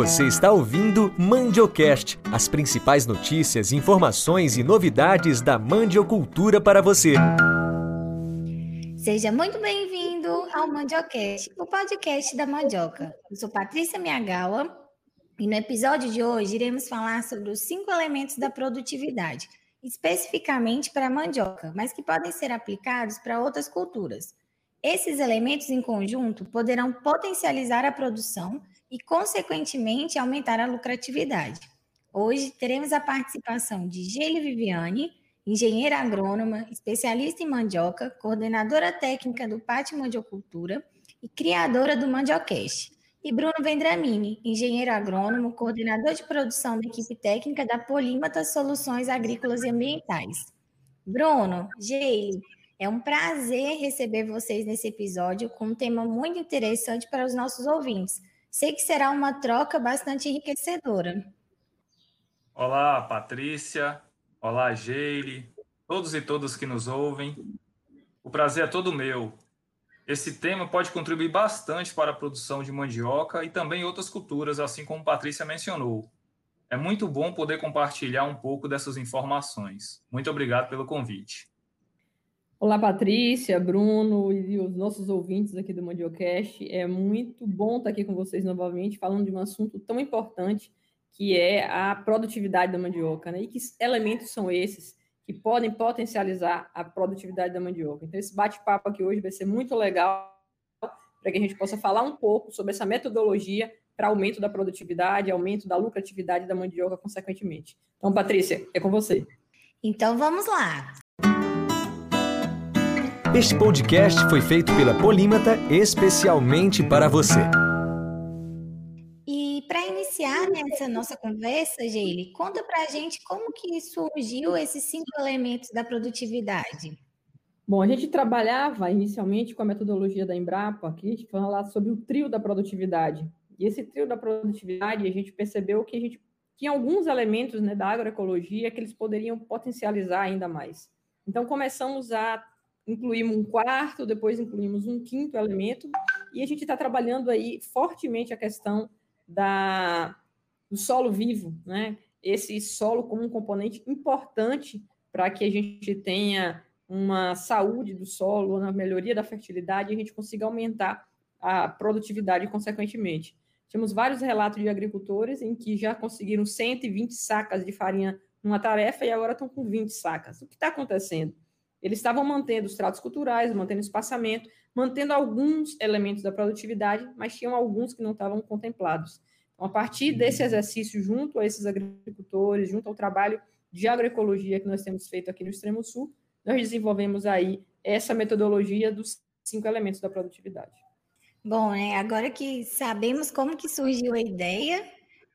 Você está ouvindo Mandiocast, as principais notícias, informações e novidades da mandiocultura para você. Seja muito bem-vindo ao Mandiocast, o podcast da mandioca. Eu sou Patrícia Miagawa e no episódio de hoje iremos falar sobre os cinco elementos da produtividade, especificamente para a mandioca, mas que podem ser aplicados para outras culturas. Esses elementos em conjunto poderão potencializar a produção e, consequentemente, aumentar a lucratividade. Hoje teremos a participação de Gele Viviane, engenheira agrônoma, especialista em mandioca, coordenadora técnica do Pátio Mandiocultura e criadora do Mandiocast. E Bruno Vendramini, engenheiro agrônomo, coordenador de produção da equipe técnica da Polímata Soluções Agrícolas e Ambientais. Bruno, Geile, é um prazer receber vocês nesse episódio com um tema muito interessante para os nossos ouvintes. Sei que será uma troca bastante enriquecedora. Olá, Patrícia. Olá, Geile. Todos e todas que nos ouvem. O prazer é todo meu. Esse tema pode contribuir bastante para a produção de mandioca e também outras culturas, assim como Patrícia mencionou. É muito bom poder compartilhar um pouco dessas informações. Muito obrigado pelo convite. Olá, Patrícia, Bruno e os nossos ouvintes aqui do Mandiocast. É muito bom estar aqui com vocês novamente, falando de um assunto tão importante que é a produtividade da mandioca, né? E que elementos são esses que podem potencializar a produtividade da mandioca. Então, esse bate-papo aqui hoje vai ser muito legal para que a gente possa falar um pouco sobre essa metodologia para aumento da produtividade, aumento da lucratividade da mandioca, consequentemente. Então, Patrícia, é com você. Então, vamos lá. Este podcast foi feito pela Polímata especialmente para você. E para iniciar nessa nossa conversa, Geile, conta para a gente como que surgiu esses cinco elementos da produtividade. Bom, a gente trabalhava inicialmente com a metodologia da Embrapa, que a gente falava sobre o trio da produtividade. E esse trio da produtividade, a gente percebeu que a gente tinha alguns elementos né, da agroecologia que eles poderiam potencializar ainda mais. Então, começamos a incluímos um quarto, depois incluímos um quinto elemento, e a gente está trabalhando aí fortemente a questão da, do solo vivo, né? Esse solo como um componente importante para que a gente tenha uma saúde do solo, na melhoria da fertilidade, e a gente consiga aumentar a produtividade consequentemente. Temos vários relatos de agricultores em que já conseguiram 120 sacas de farinha numa tarefa e agora estão com 20 sacas. O que está acontecendo? Eles estavam mantendo os tratos culturais, mantendo o espaçamento, mantendo alguns elementos da produtividade, mas tinham alguns que não estavam contemplados. Então, a partir desse exercício, junto a esses agricultores, junto ao trabalho de agroecologia que nós temos feito aqui no Extremo Sul, nós desenvolvemos aí essa metodologia dos cinco elementos da produtividade. Bom, né, agora que sabemos como que surgiu a ideia,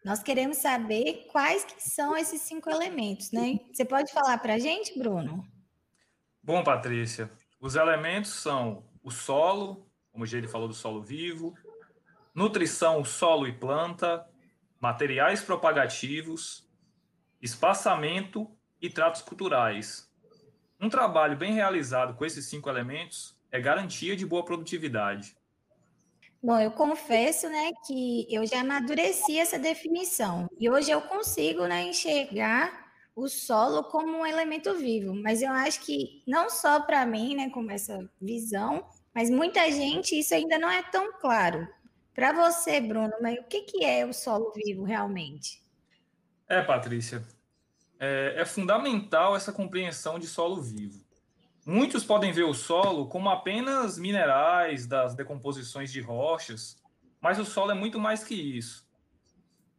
nós queremos saber quais que são esses cinco elementos, né? Você pode falar para a gente, Bruno? Bom, Patrícia, os elementos são o solo, como ele falou do solo vivo, nutrição, solo e planta, materiais propagativos, espaçamento e tratos culturais. Um trabalho bem realizado com esses cinco elementos é garantia de boa produtividade. Bom, eu confesso, né, que eu já amadureci essa definição e hoje eu consigo, né, enxergar o solo como um elemento vivo. Mas eu acho que não só para mim, né, com essa visão, mas muita gente isso ainda não é tão claro. Para você, Bruno, mas o que, que é o solo vivo realmente? É, Patrícia, é, é fundamental essa compreensão de solo vivo. Muitos podem ver o solo como apenas minerais das decomposições de rochas, mas o solo é muito mais que isso.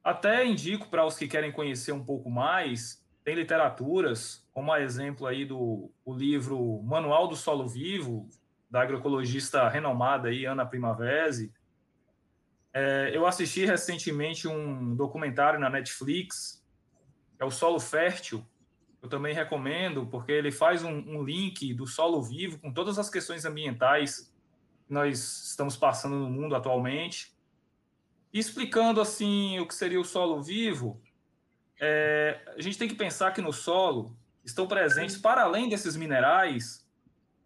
Até indico para os que querem conhecer um pouco mais tem literaturas, como a exemplo aí do o livro Manual do Solo Vivo, da agroecologista renomada aí, Ana Primavesi. É, eu assisti recentemente um documentário na Netflix, é o Solo Fértil. Eu também recomendo, porque ele faz um, um link do solo vivo com todas as questões ambientais que nós estamos passando no mundo atualmente. Explicando assim o que seria o solo vivo, é, a gente tem que pensar que no solo estão presentes, para além desses minerais,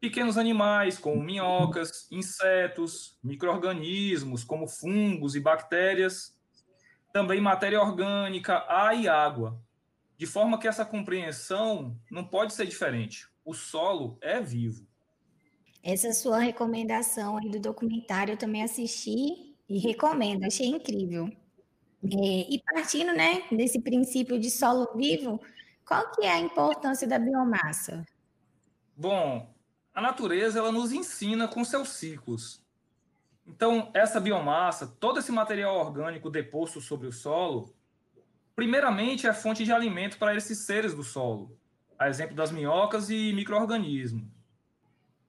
pequenos animais, como minhocas, insetos, micro-organismos, como fungos e bactérias. também matéria orgânica, ar e água, de forma que essa compreensão não pode ser diferente. O solo é vivo. Essa sua recomendação aí do documentário eu também assisti e recomendo, achei incrível. É, e partindo, né, desse princípio de solo vivo, qual que é a importância da biomassa? Bom, a natureza ela nos ensina com seus ciclos. Então, essa biomassa, todo esse material orgânico deposto sobre o solo, primeiramente é fonte de alimento para esses seres do solo, a exemplo das minhocas e microorganismos.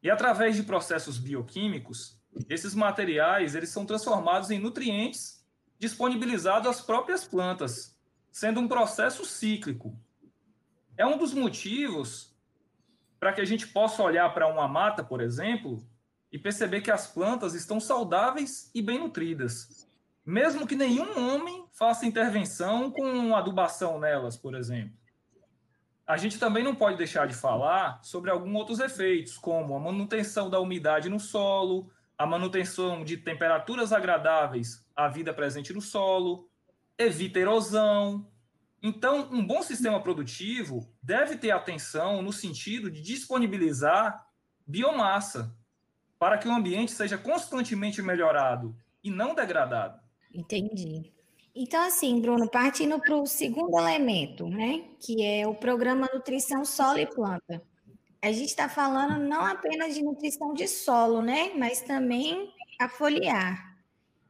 E através de processos bioquímicos, esses materiais eles são transformados em nutrientes disponibilizados às próprias plantas, sendo um processo cíclico. É um dos motivos para que a gente possa olhar para uma mata, por exemplo, e perceber que as plantas estão saudáveis e bem nutridas, mesmo que nenhum homem faça intervenção com adubação nelas, por exemplo. A gente também não pode deixar de falar sobre alguns outros efeitos, como a manutenção da umidade no solo, a manutenção de temperaturas agradáveis à vida presente no solo, evita erosão. Então, um bom sistema produtivo deve ter atenção no sentido de disponibilizar biomassa, para que o ambiente seja constantemente melhorado e não degradado. Entendi. Então, assim, Bruno, partindo para o segundo elemento, né, que é o programa Nutrição Solo e Planta. A gente está falando não apenas de nutrição de solo, né, mas também a foliar.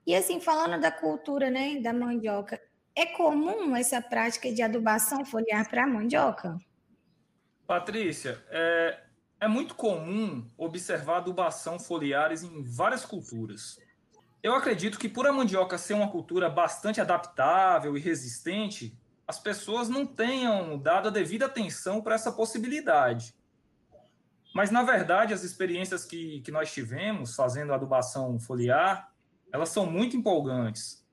E assim, falando da cultura, né, da mandioca, é comum essa prática de adubação foliar para a mandioca? Patrícia, é, é muito comum observar adubação foliares em várias culturas. Eu acredito que por a mandioca ser uma cultura bastante adaptável e resistente, as pessoas não tenham dado a devida atenção para essa possibilidade. Mas, na verdade, as experiências que, que nós tivemos fazendo adubação foliar, elas são muito empolgantes.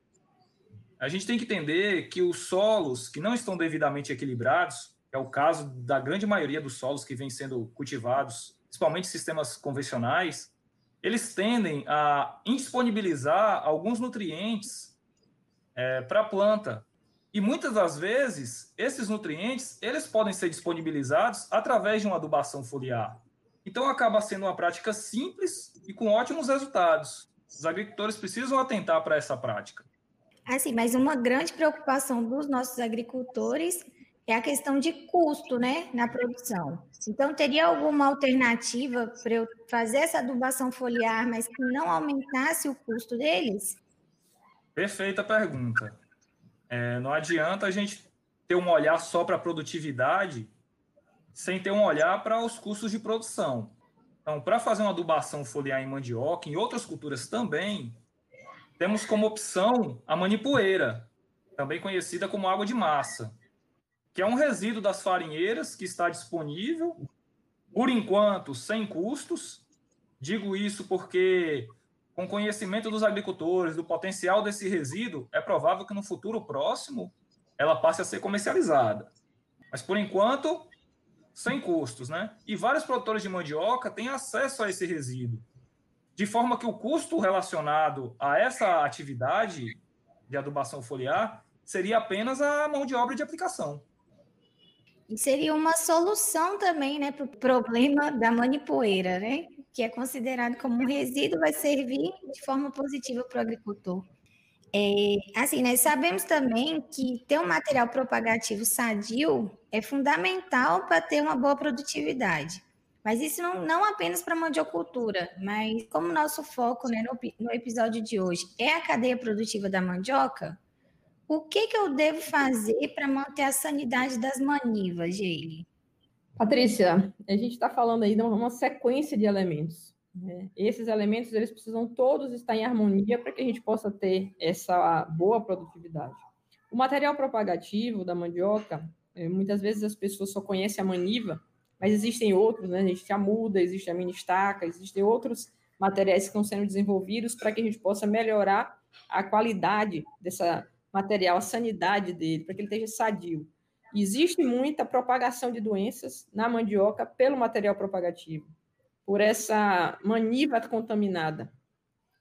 A gente tem que entender que os solos que não estão devidamente equilibrados, é o caso da grande maioria dos solos que vêm sendo cultivados, principalmente sistemas convencionais, eles tendem a indisponibilizar alguns nutrientes é, para a planta. E muitas das vezes, esses nutrientes, eles podem ser disponibilizados através de uma adubação foliar. Então, acaba sendo uma prática simples e com ótimos resultados. Os agricultores precisam atentar para essa prática. Assim, mas uma grande preocupação dos nossos agricultores é a questão de custo, né, na produção. Então, teria alguma alternativa para eu fazer essa adubação foliar, mas que não aumentasse o custo deles? Perfeita pergunta. É, não adianta a gente ter um olhar só para a produtividade sem ter um olhar para os custos de produção. Então, para fazer uma adubação foliar em mandioca, em outras culturas também, temos como opção a manipoeira, também conhecida como água de massa que é um resíduo das farinheiras que está disponível, por enquanto, sem custos. Digo isso porque, com conhecimento dos agricultores do potencial desse resíduo, é provável que no futuro próximo ela passe a ser comercializada. Mas, por enquanto, sem custos, né? E vários produtores de mandioca têm acesso a esse resíduo, de forma que o custo relacionado a essa atividade de adubação foliar seria apenas a mão de obra de aplicação. E seria uma solução também, né, para o problema da manipoeira, né? Que é considerado como um resíduo, vai servir de forma positiva para o agricultor. É, assim, nós sabemos também que ter um material propagativo sadio é fundamental para ter uma boa produtividade. Mas isso não, não apenas para a mandiocultura, mas como nosso foco né, no, no episódio de hoje é a cadeia produtiva da mandioca, o que, que eu devo fazer para manter a sanidade das manivas, Geile? Patrícia, a gente está falando aí de uma sequência de elementos. Né? Esses elementos eles precisam todos estar em harmonia para que a gente possa ter essa boa produtividade. O material propagativo da mandioca, é, muitas vezes as pessoas só conhecem a maniva, mas existem outros, né? Existe a muda, existe a mini estaca, existem outros materiais que estão sendo desenvolvidos para que a gente possa melhorar a qualidade dessa material, a sanidade dele, para que ele esteja sadio. Existe muita propagação de doenças na mandioca pelo material propagativo, por essa maniva contaminada.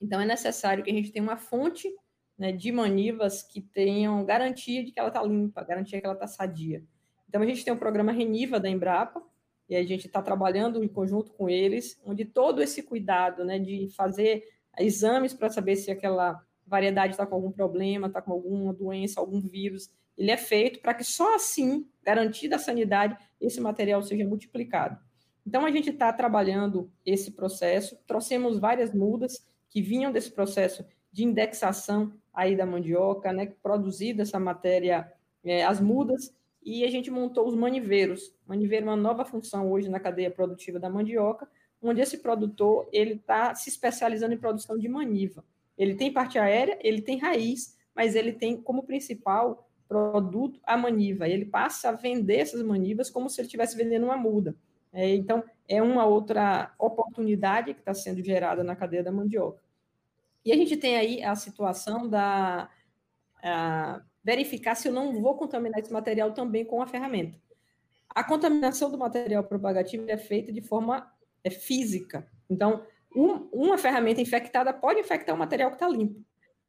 Então, é necessário que a gente tenha uma fonte né, de manivas que tenham garantia de que ela está limpa, garantia que ela está sadia. Então, a gente tem o programa Reniva da Embrapa, e a gente está trabalhando em conjunto com eles, onde todo esse cuidado né, de fazer exames para saber se aquela variedade está com algum problema, está com alguma doença, algum vírus, ele é feito para que só assim, garantida a sanidade, esse material seja multiplicado. Então, a gente está trabalhando esse processo, trouxemos várias mudas que vinham desse processo de indexação aí da mandioca, né, produzida essa matéria, é, as mudas, e a gente montou os maniveiros. Maniveiro é uma nova função hoje na cadeia produtiva da mandioca, onde esse produtor ele está se especializando em produção de maniva. Ele tem parte aérea, ele tem raiz, mas ele tem como principal produto a maniva. Ele passa a vender essas manivas como se ele estivesse vendendo uma muda. É, então, é uma outra oportunidade que está sendo gerada na cadeia da mandioca. E a gente tem aí a situação da a, verificar se eu não vou contaminar esse material também com a ferramenta. A contaminação do material propagativo é feita de forma é, física. Então, um, uma ferramenta infectada pode infectar o material que está limpo.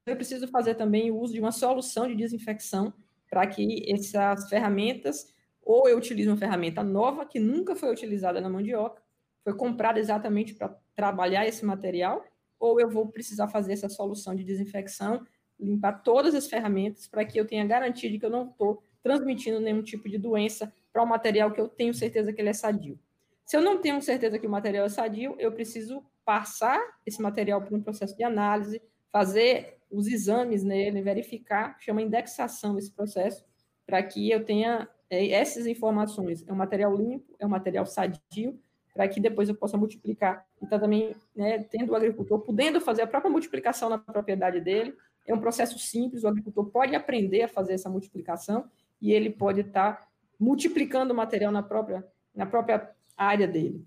Eu preciso fazer também o uso de uma solução de desinfecção para que essas ferramentas, ou eu utilize uma ferramenta nova que nunca foi utilizada na mandioca, foi comprada exatamente para trabalhar esse material, ou eu vou precisar fazer essa solução de desinfecção limpar todas as ferramentas para que eu tenha garantia de que eu não estou transmitindo nenhum tipo de doença para o um material que eu tenho certeza que ele é sadio. Se eu não tenho certeza que o material é sadio, eu preciso passar esse material por um processo de análise, fazer os exames nele, verificar, chama indexação esse processo, para que eu tenha essas informações. É um material limpo, é um material sadio, para que depois eu possa multiplicar. E tá também né, tendo o agricultor podendo fazer a própria multiplicação na propriedade dele, é um processo simples, o agricultor pode aprender a fazer essa multiplicação e ele pode estar tá multiplicando o material na própria, na própria área dele.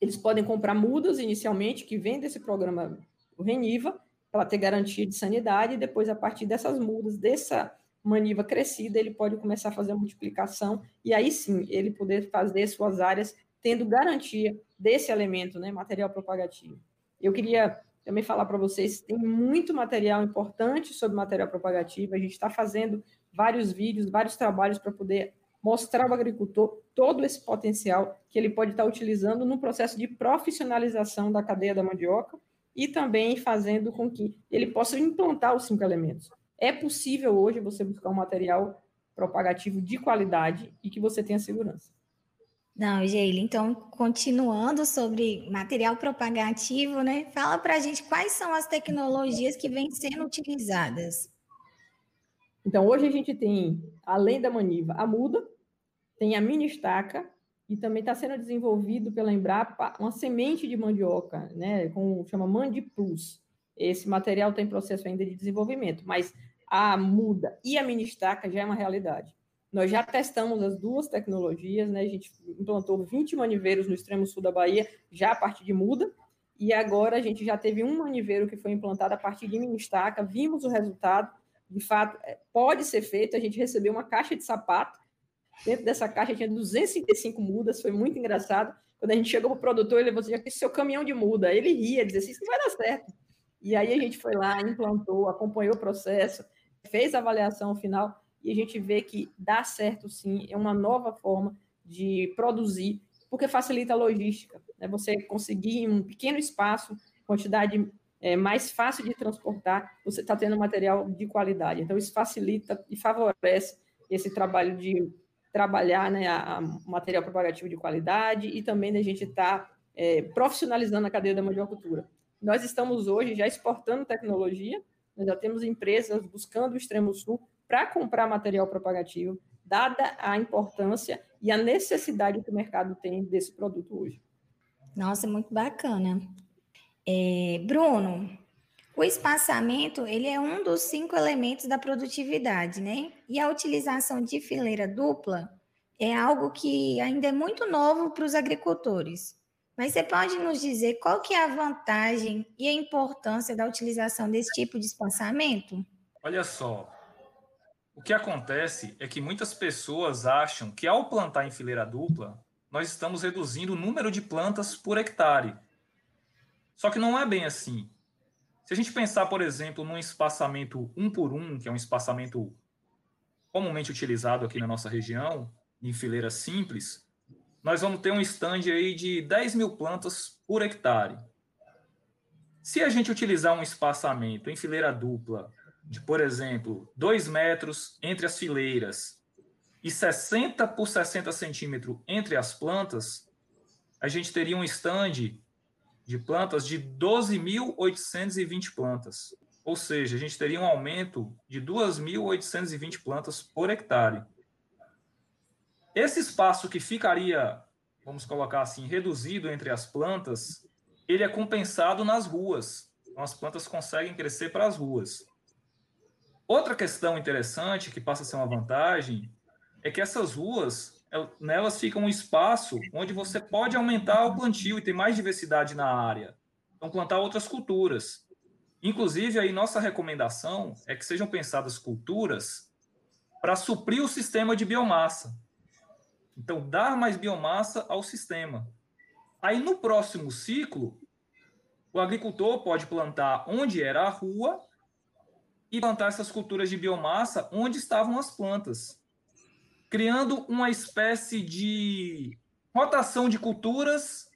Eles podem comprar mudas inicialmente, que vem desse programa o Reniva, para ter garantia de sanidade, e depois, a partir dessas mudas, dessa maniva crescida, ele pode começar a fazer a multiplicação, e aí sim, ele poder fazer suas áreas tendo garantia desse elemento, né, material propagativo. Eu queria também falar para vocês, tem muito material importante sobre material propagativo, a gente está fazendo vários vídeos, vários trabalhos para poder mostrar ao agricultor todo esse potencial que ele pode estar tá utilizando no processo de profissionalização da cadeia da mandioca e também fazendo com que ele possa implantar os cinco elementos. É possível hoje você buscar um material propagativo de qualidade e que você tenha segurança. Não, Geile, então, continuando sobre material propagativo, né? Fala para a gente quais são as tecnologias que vêm sendo utilizadas. Então, hoje a gente tem, além da maniva, a muda, tem a mini estaca, e também está sendo desenvolvido pela Embrapa uma semente de mandioca, né? Com, chama Mandi Plus. Esse material está em processo ainda de desenvolvimento, mas a muda e a mini estaca já é uma realidade. Nós já testamos as duas tecnologias, né? A gente implantou 20 maniveiros no extremo sul da Bahia, já a partir de muda, e agora a gente já teve um maniveiro que foi implantado a partir de mini estaca, vimos o resultado, de fato, é, pode ser feito, a gente recebeu uma caixa de sapato, dentro dessa caixa tinha 255 mudas, foi muito engraçado, quando a gente chegou para o produtor, ele falou assim, seu caminhão de muda, ele ria, dizia assim, isso não vai dar certo, e aí a gente foi lá, implantou, acompanhou o processo, fez a avaliação final, e a gente vê que dá certo sim, é uma nova forma de produzir, porque facilita a logística. Né? Você conseguir em um pequeno espaço, quantidade é, mais fácil de transportar, você está tendo material de qualidade. Então, isso facilita e favorece esse trabalho de trabalhar né, a, a material propagativo de qualidade e também da gente estar tá, é, profissionalizando a cadeia da mandiocultura. Nós estamos hoje já exportando tecnologia, nós já temos empresas buscando o extremo sul para comprar material propagativo, dada a importância e a necessidade que o mercado tem desse produto hoje. Nossa, muito bacana. É, Bruno, o espaçamento ele é um dos cinco elementos da produtividade, né? E a utilização de fileira dupla é algo que ainda é muito novo para os agricultores. Mas você pode nos dizer qual que é a vantagem e a importância da utilização desse tipo de espaçamento? Olha só, o que acontece é que muitas pessoas acham que ao plantar em fileira dupla, nós estamos reduzindo o número de plantas por hectare. Só que não é bem assim. Se a gente pensar, por exemplo, num espaçamento um por um, que é um espaçamento comumente utilizado aqui na nossa região, em fileira simples, nós vamos ter um stand aí de 10 mil plantas por hectare. Se a gente utilizar um espaçamento em fileira dupla de, por exemplo, 2 metros entre as fileiras e 60 por 60 centímetros entre as plantas, a gente teria um stand de plantas de 12.820 plantas. Ou seja, a gente teria um aumento de 2.820 plantas por hectare. Esse espaço que ficaria, vamos colocar assim, reduzido entre as plantas, ele é compensado nas ruas. Então, as plantas conseguem crescer para as ruas. Outra questão interessante, que passa a ser uma vantagem, é que essas ruas, nelas fica um espaço onde você pode aumentar o plantio e ter mais diversidade na área. Então, plantar outras culturas. Inclusive, aí nossa recomendação é que sejam pensadas culturas para suprir o sistema de biomassa. Então, dar mais biomassa ao sistema. Aí, no próximo ciclo, o agricultor pode plantar onde era a rua e plantar essas culturas de biomassa onde estavam as plantas criando uma espécie de rotação de culturas,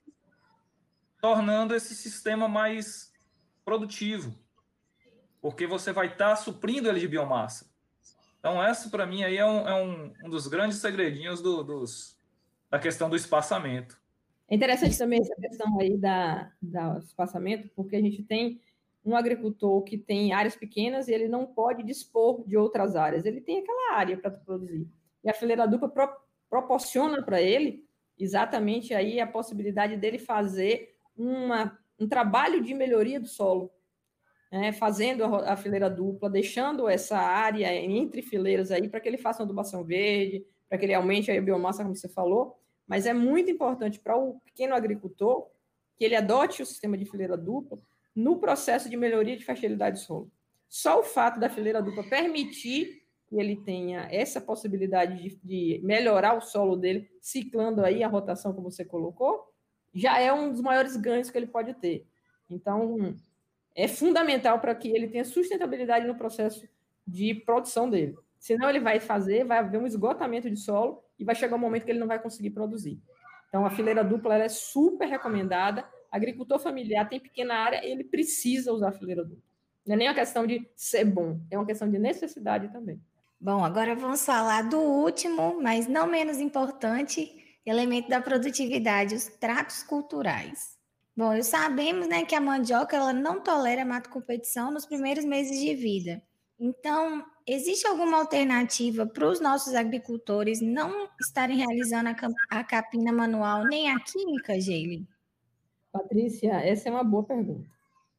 tornando esse sistema mais produtivo, porque você vai estar tá suprindo ele de biomassa. Então, essa para mim aí é um, é um, um dos grandes segredinhos do, dos, da questão do espaçamento. É interessante também essa questão aí da, da espaçamento, porque a gente tem um agricultor que tem áreas pequenas e ele não pode dispor de outras áreas. Ele tem aquela área para produzir. E a fileira dupla pro, proporciona para ele exatamente aí a possibilidade dele fazer uma, um trabalho de melhoria do solo, né, fazendo a, a, fileira dupla, deixando essa área entre fileiras aí para que ele faça uma adubação verde, para que ele aumente a biomassa, como você falou, mas é muito importante para o pequeno agricultor que ele adote o sistema de fileira dupla no processo de melhoria de fertilidade do solo. Só o fato da fileira dupla permitir que ele tenha essa possibilidade de, de, melhorar o solo dele, ciclando aí a rotação como você colocou, já é um dos maiores ganhos que ele pode ter. Então, é fundamental para que ele tenha sustentabilidade no processo de produção dele. Senão ele vai fazer, vai haver um esgotamento de solo e vai chegar um momento que ele não vai conseguir produzir. Então, a fileira dupla é super recomendada. Agricultor familiar tem pequena área, ele precisa usar a fileira dupla. Não é nem uma questão de ser bom, é uma questão de necessidade também. Bom, agora vamos falar do último, mas não menos importante, elemento da produtividade, os tratos culturais. Bom, sabemos né, que a mandioca ela não tolera mato competição nos primeiros meses de vida. Então, existe alguma alternativa para os nossos agricultores não estarem realizando a, a capina manual nem a química, Geile? Patrícia, essa é uma boa pergunta.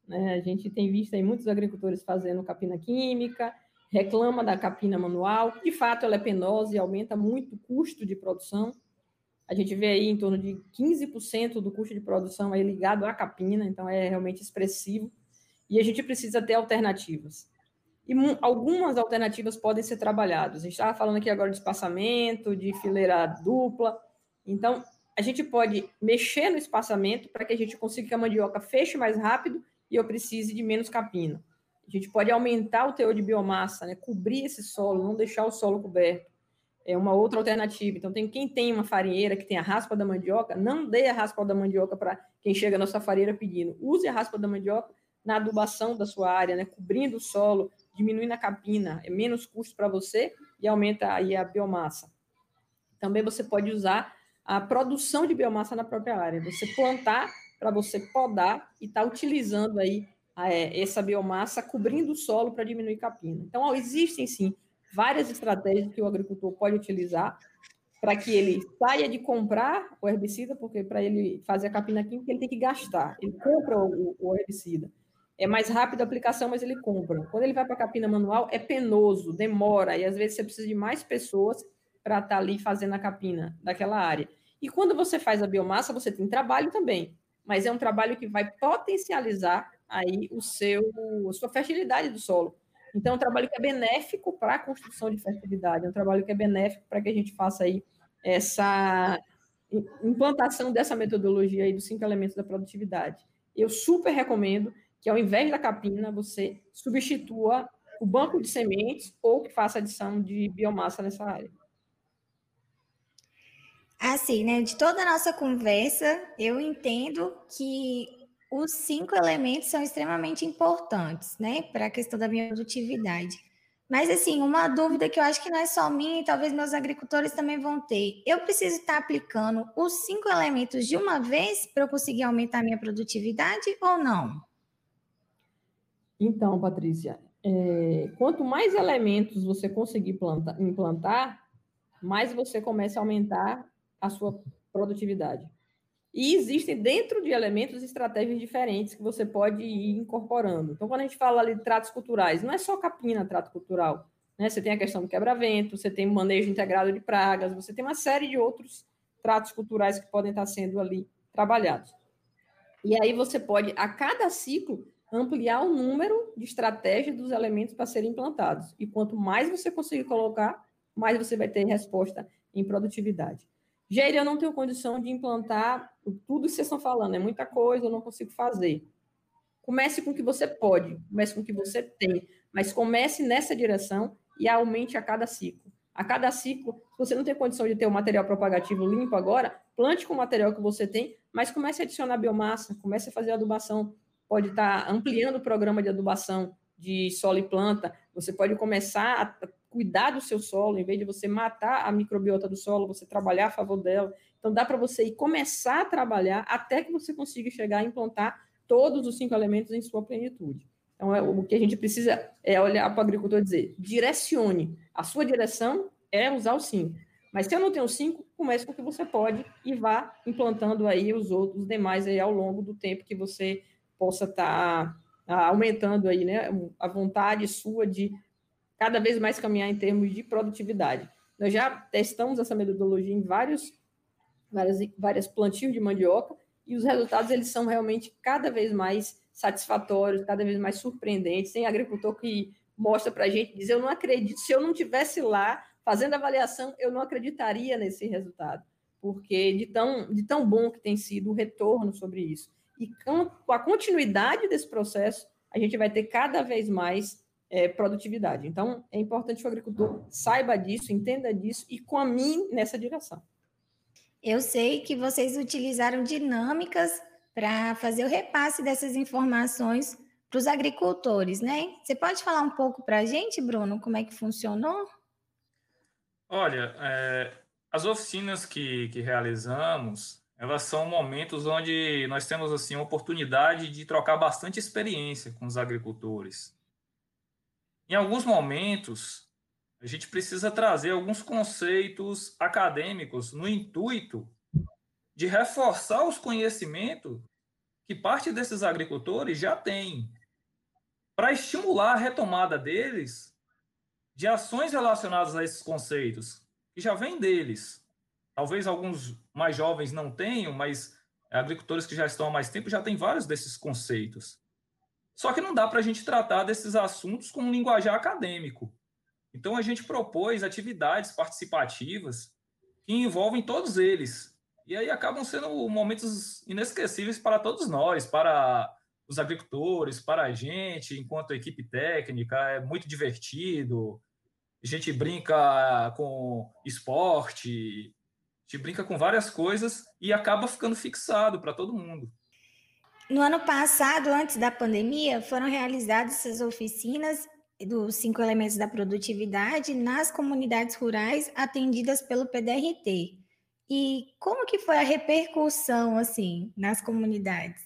Né? A gente tem visto aí muitos agricultores fazendo capina química, reclama da capina manual, de fato ela é penosa e aumenta muito o custo de produção. A gente vê aí em torno de 15% do custo de produção aí ligado à capina, então é realmente expressivo. E a gente precisa ter alternativas. E algumas alternativas podem ser trabalhadas. A gente estava falando aqui agora de espaçamento, de fileira dupla. Então, a gente pode mexer no espaçamento para que a gente consiga que a mandioca feche mais rápido e eu precise de menos capina. A gente pode aumentar o teor de biomassa, né? cobrir esse solo, não deixar o solo coberto. É uma outra alternativa. Então, tem quem tem uma farinheira que tem a raspa da mandioca, não dê a raspa da mandioca para quem chega na sua farinheira pedindo. Use a raspa da mandioca na adubação da sua área, né? cobrindo o solo, diminuindo a capina, é menos custo para você e aumenta aí a biomassa. Também você pode usar a produção de biomassa na própria área. Você plantar para você podar e estar tá utilizando aí é, essa biomassa cobrindo o solo para diminuir capina. Então, existem sim várias estratégias que o agricultor pode utilizar para que ele saia de comprar o herbicida, porque para ele fazer a capina química ele tem que gastar. Ele compra o, o herbicida. É mais rápido a aplicação, mas ele compra. Quando ele vai para a capina manual, é penoso, demora, e às vezes você precisa de mais pessoas para estar tá ali fazendo a capina daquela área. E quando você faz a biomassa, você tem trabalho também, mas é um trabalho que vai potencializar aí o seu, a sua fertilidade do solo. Então, é um trabalho que é benéfico para a construção de fertilidade, é um trabalho que é benéfico para que a gente faça aí essa implantação dessa metodologia aí dos cinco elementos da produtividade. Eu super recomendo que ao invés da capina, você substitua o banco de sementes ou que faça adição de biomassa nessa área. Assim, né? De toda a nossa conversa, eu entendo que os cinco elementos são extremamente importantes, né, para a questão da minha produtividade. Mas, assim, uma dúvida que eu acho que não é só minha e talvez meus agricultores também vão ter. Eu preciso estar aplicando os cinco elementos de uma vez para eu conseguir aumentar a minha produtividade ou não? Então, Patrícia, é, quanto mais elementos você conseguir plantar, implantar, mais você começa a aumentar a sua produtividade. E existem dentro de elementos estratégias diferentes que você pode ir incorporando. Então, quando a gente fala ali de tratos culturais, não é só capina trato cultural. Né? Você tem a questão do quebra-vento, você tem o manejo integrado de pragas, você tem uma série de outros tratos culturais que podem estar sendo ali trabalhados. E aí você pode, a cada ciclo, ampliar o número de estratégias dos elementos para serem implantados. E quanto mais você conseguir colocar, mais você vai ter resposta em produtividade. Jair, eu não tenho condição de implantar tudo que vocês estão falando, é muita coisa, eu não consigo fazer. Comece com o que você pode, comece com o que você tem, mas comece nessa direção e aumente a cada ciclo. A cada ciclo, se você não tem condição de ter o um material propagativo limpo agora, plante com o material que você tem, mas comece a adicionar biomassa, comece a fazer adubação, pode estar ampliando o programa de adubação de solo e planta, você pode começar a cuidar do seu solo, em vez de você matar a microbiota do solo, você trabalhar a favor dela. Então, dá para você ir começar a trabalhar até que você consiga chegar a implantar todos os cinco elementos em sua plenitude. Então, é, o que a gente precisa é olhar para o agricultor e dizer: direcione. A sua direção é usar o cinco. Mas se eu não tenho cinco, comece com o que você pode e vá implantando aí os outros, os demais aí ao longo do tempo que você possa estar tá, aumentando aí, né, a vontade sua de cada vez mais caminhar em termos de produtividade. Nós já testamos essa metodologia em vários várias, várias plantios de mandioca e os resultados eles são realmente cada vez mais satisfatórios, cada vez mais surpreendentes. Tem agricultor que mostra para a gente, diz, eu não acredito, se eu não tivesse lá fazendo avaliação, eu não acreditaria nesse resultado, porque de tão, de tão bom que tem sido o retorno sobre isso. E com, a continuidade desse processo, a gente vai ter cada vez mais é, produtividade. Então, é importante que o agricultor saiba disso, entenda disso e caminhe nessa direção. Eu sei que vocês utilizaram dinâmicas para fazer o repasse dessas informações para os agricultores, né? Você pode falar um pouco para a gente, Bruno, como é que funcionou? Olha, é, as oficinas que, que realizamos, elas são momentos onde nós temos assim a oportunidade de trocar bastante experiência com os agricultores. Em alguns momentos, a gente precisa trazer alguns conceitos acadêmicos no intuito de reforçar os conhecimentos que parte desses agricultores já têm, para estimular a retomada deles de ações relacionadas a esses conceitos, que já vêm deles. Talvez alguns mais jovens não tenham, mas agricultores que já estão há mais tempo já têm vários desses conceitos. Só que não dá para a gente tratar desses assuntos com um linguajar acadêmico. Então, a gente propôs atividades participativas que envolvem todos eles. E aí acabam sendo momentos inesquecíveis para todos nós, para os agricultores, para a gente, enquanto equipe técnica. É muito divertido. A gente brinca com esporte, a gente brinca com várias coisas e acaba ficando fixado para todo mundo. No ano passado, antes da pandemia, foram realizadas essas oficinas dos cinco elementos da produtividade nas comunidades rurais atendidas pelo PDRT. E como que foi a repercussão assim nas comunidades?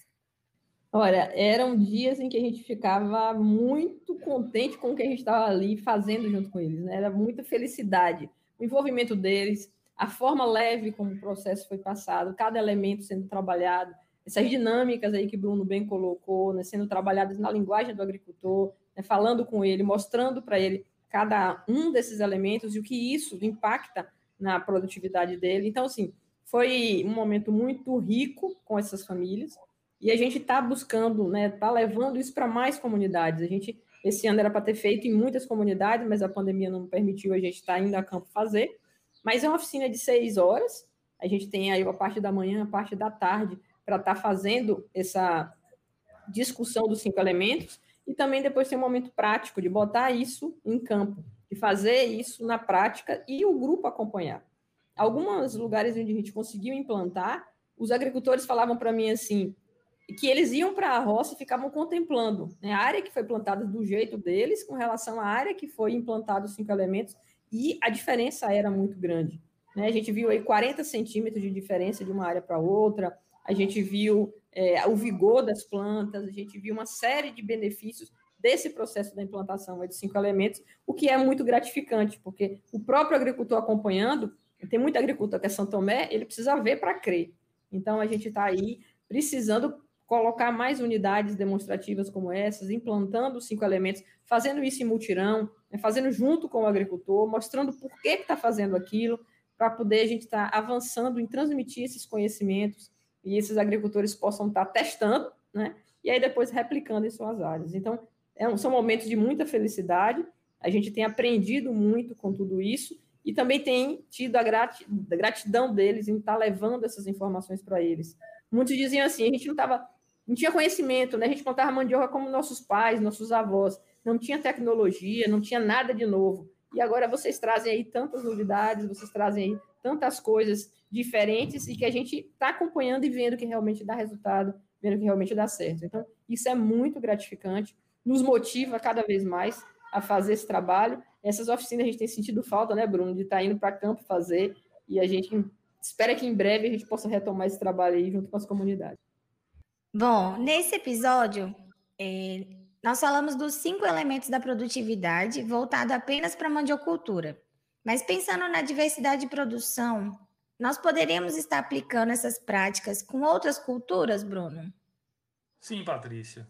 Olha, eram dias em que a gente ficava muito contente com o que a gente estava ali fazendo junto com eles, né? Era muita felicidade, o envolvimento deles, a forma leve como o processo foi passado, cada elemento sendo trabalhado, essas dinâmicas aí que Bruno bem colocou, né, sendo trabalhadas na linguagem do agricultor, né, falando com ele, mostrando para ele cada um desses elementos e o que isso impacta na produtividade dele. Então, assim, foi um momento muito rico com essas famílias e a gente está buscando, né, está levando isso para mais comunidades. A gente, esse ano era para ter feito em muitas comunidades, mas a pandemia não permitiu a gente estar tá indo a campo fazer. Mas é uma oficina de seis horas. A gente tem aí a parte da manhã, a parte da tarde, para estar tá fazendo essa, discussão dos cinco elementos, e também depois tem um momento prático de botar isso em campo, de fazer isso na prática e o grupo acompanhar. Alguns lugares onde a gente conseguiu implantar, os agricultores falavam para mim assim, que eles iam para a roça e ficavam contemplando né, a área que foi plantada do jeito deles com relação à área que foi implantado os cinco elementos, e a diferença era muito grande. Né? A gente viu aí 40 centímetros de diferença de uma área para outra, a gente viu é, o vigor das plantas, a gente viu uma série de benefícios desse processo da implantação de cinco elementos, o que é muito gratificante, porque o próprio agricultor acompanhando, tem muito agricultor que é São Tomé, ele precisa ver para crer. Então, a gente está aí precisando colocar mais unidades demonstrativas como essas, implantando os cinco elementos, fazendo isso em multirão, né, fazendo junto com o agricultor, mostrando por que está fazendo aquilo, para poder a gente estar tá avançando em transmitir esses conhecimentos e esses agricultores possam estar testando, né? E aí depois replicando em suas áreas. Então, é, são momentos de muita felicidade. A gente tem aprendido muito com tudo isso e também tem tido a gratidão deles em estar levando essas informações para eles. Muitos diziam assim: a gente não estava, não tinha conhecimento, né? A gente plantava mandioca como nossos pais, nossos avós, não tinha tecnologia, não tinha nada de novo. E agora vocês trazem aí tantas novidades, vocês trazem aí tantas coisas diferentes e que a gente está acompanhando e vendo que realmente dá resultado, vendo que realmente dá certo. Então, isso é muito gratificante, nos motiva cada vez mais a fazer esse trabalho. Essas oficinas a gente tem sentido falta, né, Bruno, de estar tá indo para campo fazer e a gente espera que em breve a gente possa retomar esse trabalho aí junto com as comunidades. Bom, nesse episódio, é, nós falamos dos cinco elementos da produtividade voltado apenas para a mandiocultura. Mas pensando na diversidade de produção, nós poderíamos estar aplicando essas práticas com outras culturas, Bruno? Sim, Patrícia.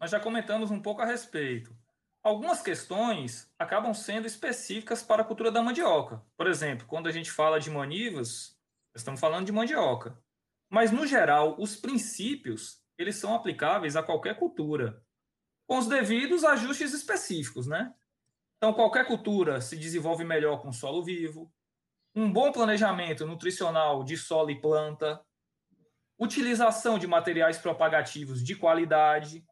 Nós já comentamos um pouco a respeito. Algumas questões acabam sendo específicas para a cultura da mandioca. Por exemplo, quando a gente fala de manivas, estamos falando de mandioca. Mas, no geral, os princípios eles são aplicáveis a qualquer cultura com os devidos ajustes específicos, né? Então, qualquer cultura se desenvolve melhor com solo vivo, um bom planejamento nutricional de solo e planta, utilização de materiais propagativos de qualidade,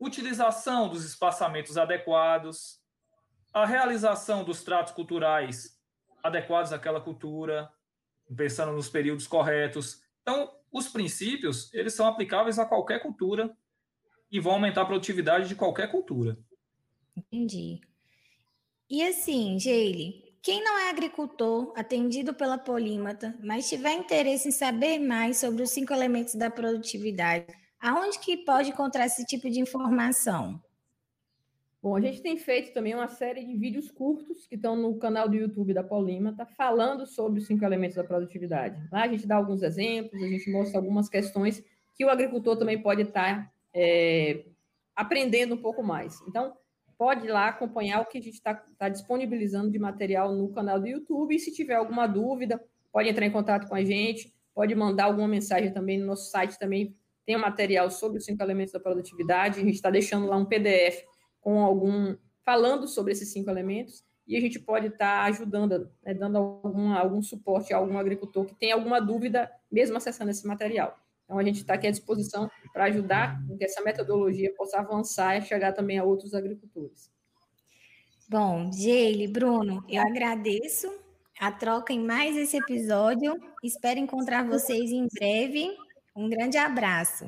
utilização dos espaçamentos adequados, a realização dos tratos culturais adequados àquela cultura, pensando nos períodos corretos. Então, os princípios, eles são aplicáveis a qualquer cultura e vão aumentar a produtividade de qualquer cultura. Entendi. E assim, Geile, quem não é agricultor, atendido pela Polímata, mas tiver interesse em saber mais sobre os cinco elementos da produtividade, aonde que pode encontrar esse tipo de informação? Bom, a gente tem feito também uma série de vídeos curtos que estão no canal do YouTube da Polímata, falando sobre os cinco elementos da produtividade. Lá a gente dá alguns exemplos, a gente mostra algumas questões que o agricultor também pode estar é, aprendendo um pouco mais. Então, pode ir lá acompanhar o que a gente está tá disponibilizando de material no canal do YouTube. E se tiver alguma dúvida, pode entrar em contato com a gente, pode mandar alguma mensagem também no nosso site também. Tem um material sobre os cinco elementos da produtividade. A gente está deixando lá um PDF com algum falando sobre esses cinco elementos e a gente pode estar tá ajudando, né, dando algum, algum suporte a algum agricultor que tem alguma dúvida, mesmo acessando esse material. Então, a gente está aqui à disposição para ajudar que essa metodologia possa avançar e chegar também a outros agricultores. Bom, Geile, Bruno, eu agradeço a troca em mais esse episódio. Espero encontrar vocês em breve. Um grande abraço.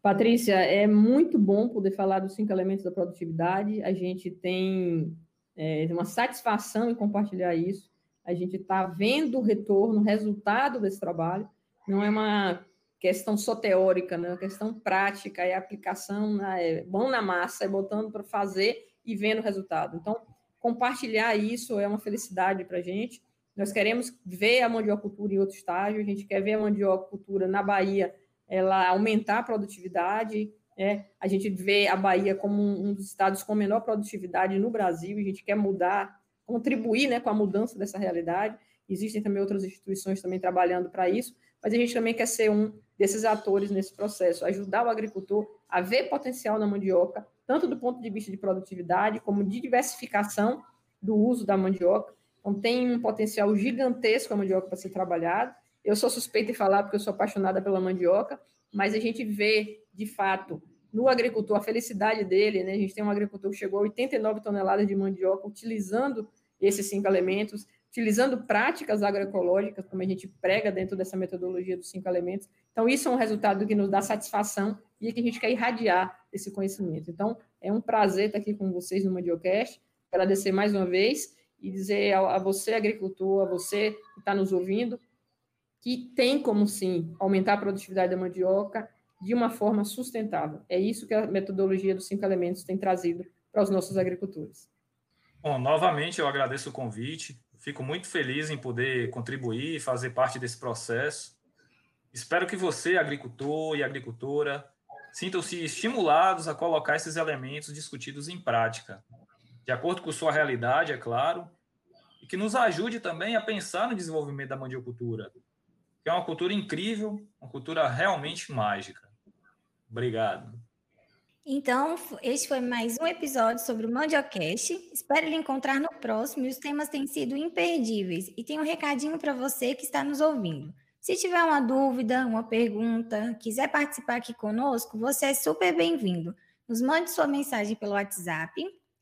Patrícia, é muito bom poder falar dos cinco elementos da produtividade. A gente tem é, uma satisfação em compartilhar isso. A gente está vendo o retorno, o resultado desse trabalho. Não é uma questão só teórica, né? questão prática, é aplicação, né? é mão na massa, é botando para fazer e vendo o resultado. Então, compartilhar isso é uma felicidade para a gente. Nós queremos ver a mandiocultura em outro estágio, a gente quer ver a mandiocultura na Bahia ela aumentar a produtividade. Né? A gente vê a Bahia como um dos estados com menor produtividade no Brasil, e a gente quer mudar, contribuir né, com a mudança dessa realidade. Existem também outras instituições também trabalhando para isso, mas a gente também quer ser um desses atores nesse processo, ajudar o agricultor a ver potencial na mandioca, tanto do ponto de vista de produtividade, como de diversificação do uso da mandioca. Então, tem um potencial gigantesco a mandioca para ser trabalhado. Eu sou suspeita em falar porque eu sou apaixonada pela mandioca, mas a gente vê, de fato, no agricultor a felicidade dele, né? A gente tem um agricultor que chegou a 89 toneladas de mandioca utilizando esses cinco elementos, utilizando práticas agroecológicas, como a gente prega dentro dessa metodologia dos cinco elementos. Então, isso é um resultado que nos dá satisfação e que a gente quer irradiar esse conhecimento. Então, é um prazer estar aqui com vocês no Mandiocast, agradecer mais uma vez e dizer a, você, agricultor, a você que está nos ouvindo, que tem como sim aumentar a produtividade da mandioca de uma forma sustentável. É isso que a metodologia dos cinco elementos tem trazido para os nossos agricultores. Bom, novamente eu agradeço o convite. Fico muito feliz em poder contribuir e fazer parte desse processo. Espero que você, agricultor e agricultora, sintam-se estimulados a colocar esses elementos discutidos em prática, de acordo com sua realidade, é claro, e que nos ajude também a pensar no desenvolvimento da mandiocultura, que é uma cultura incrível, uma cultura realmente mágica. Obrigado. Então, este foi mais um episódio sobre o Mandiocast. Espero lhe encontrar no próximo e os temas têm sido imperdíveis. E tem um recadinho para você que está nos ouvindo. Se tiver uma dúvida, uma pergunta, quiser participar aqui conosco, você é super bem-vindo. Nos mande sua mensagem pelo WhatsApp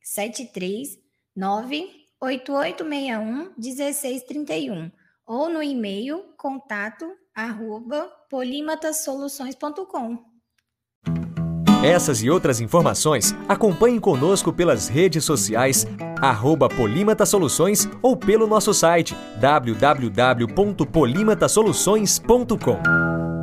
739 8861 1631 ou no e-mail contato arroba polimatasoluções.com. Essas e outras informações acompanhem conosco pelas redes sociais arroba Polímata Soluções ou pelo nosso site www.polimatasoluções.com.